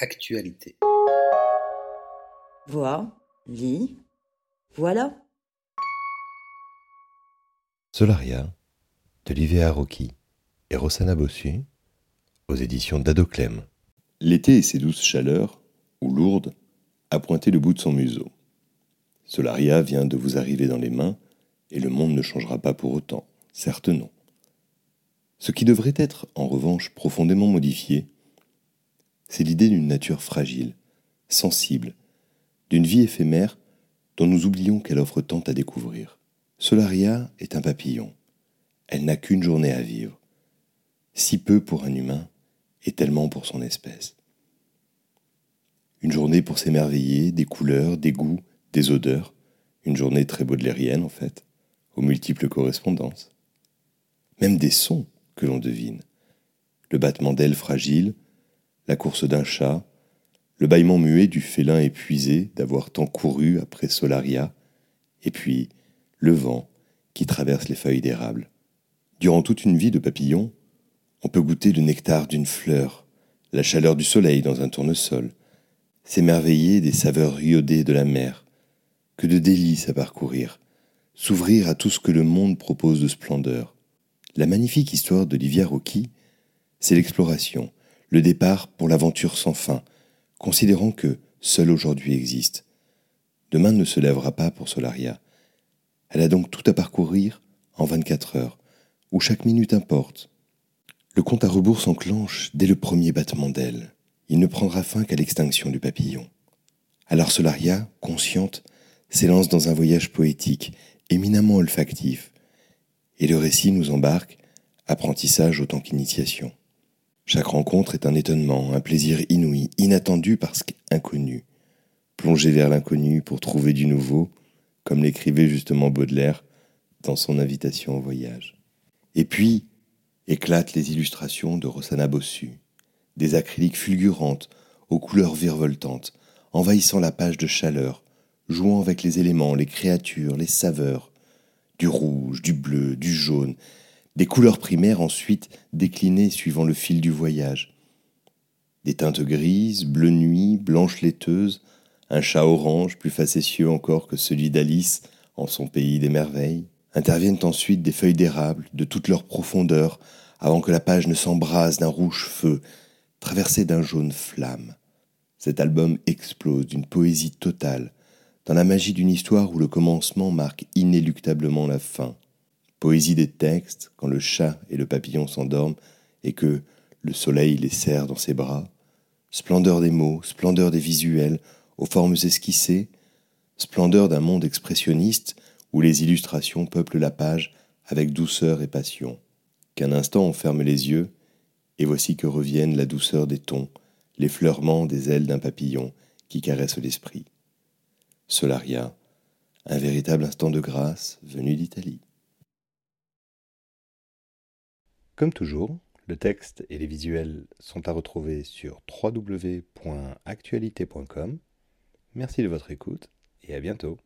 Actualité. Vois, lis, voilà. Solaria, d'Olivier Rocky et Rossana Bossu, aux éditions d'Adoclem. L'été et ses douces chaleurs, ou lourdes, a pointé le bout de son museau. Solaria vient de vous arriver dans les mains, et le monde ne changera pas pour autant, certes non. Ce qui devrait être, en revanche, profondément modifié, c'est l'idée d'une nature fragile, sensible, d'une vie éphémère dont nous oublions qu'elle offre tant à découvrir. Solaria est un papillon. Elle n'a qu'une journée à vivre. Si peu pour un humain et tellement pour son espèce. Une journée pour s'émerveiller des couleurs, des goûts, des odeurs. Une journée très baudelairienne en fait, aux multiples correspondances. Même des sons que l'on devine. Le battement d'ailes fragiles, la course d'un chat, le bâillement muet du félin épuisé d'avoir tant couru après Solaria, et puis le vent qui traverse les feuilles d'érable. Durant toute une vie de papillon, on peut goûter le nectar d'une fleur, la chaleur du soleil dans un tournesol, s'émerveiller des saveurs iodées de la mer. Que de délices à parcourir, s'ouvrir à tout ce que le monde propose de splendeur. La magnifique histoire d'Olivia Rocky, c'est l'exploration, le départ pour l'aventure sans fin, considérant que seul aujourd'hui existe. Demain ne se lèvera pas pour Solaria. Elle a donc tout à parcourir en 24 heures, où chaque minute importe. Le compte à rebours s'enclenche dès le premier battement d'aile. Il ne prendra fin qu'à l'extinction du papillon. Alors Solaria, consciente, s'élance dans un voyage poétique, éminemment olfactif, et le récit nous embarque, apprentissage autant qu'initiation. Chaque rencontre est un étonnement, un plaisir inouï, inattendu parce qu'inconnu. Plonger vers l'inconnu pour trouver du nouveau, comme l'écrivait justement Baudelaire dans son invitation au voyage. Et puis, éclatent les illustrations de Rossana Bossu, des acryliques fulgurantes, aux couleurs virevoltantes, envahissant la page de chaleur, jouant avec les éléments, les créatures, les saveurs, du rouge, du bleu, du jaune, des couleurs primaires ensuite déclinées suivant le fil du voyage. Des teintes grises, bleu nuit, blanche laiteuse, un chat orange plus facétieux encore que celui d'Alice en son pays des merveilles. Interviennent ensuite des feuilles d'érable de toute leur profondeur avant que la page ne s'embrase d'un rouge feu, traversé d'un jaune flamme. Cet album explose d'une poésie totale, dans la magie d'une histoire où le commencement marque inéluctablement la fin poésie des textes quand le chat et le papillon s'endorment et que le soleil les serre dans ses bras, splendeur des mots, splendeur des visuels aux formes esquissées, splendeur d'un monde expressionniste où les illustrations peuplent la page avec douceur et passion. Qu'un instant on ferme les yeux, et voici que reviennent la douceur des tons, l'effleurement des ailes d'un papillon qui caresse l'esprit. Solaria, un véritable instant de grâce venu d'Italie. Comme toujours, le texte et les visuels sont à retrouver sur www.actualité.com. Merci de votre écoute et à bientôt.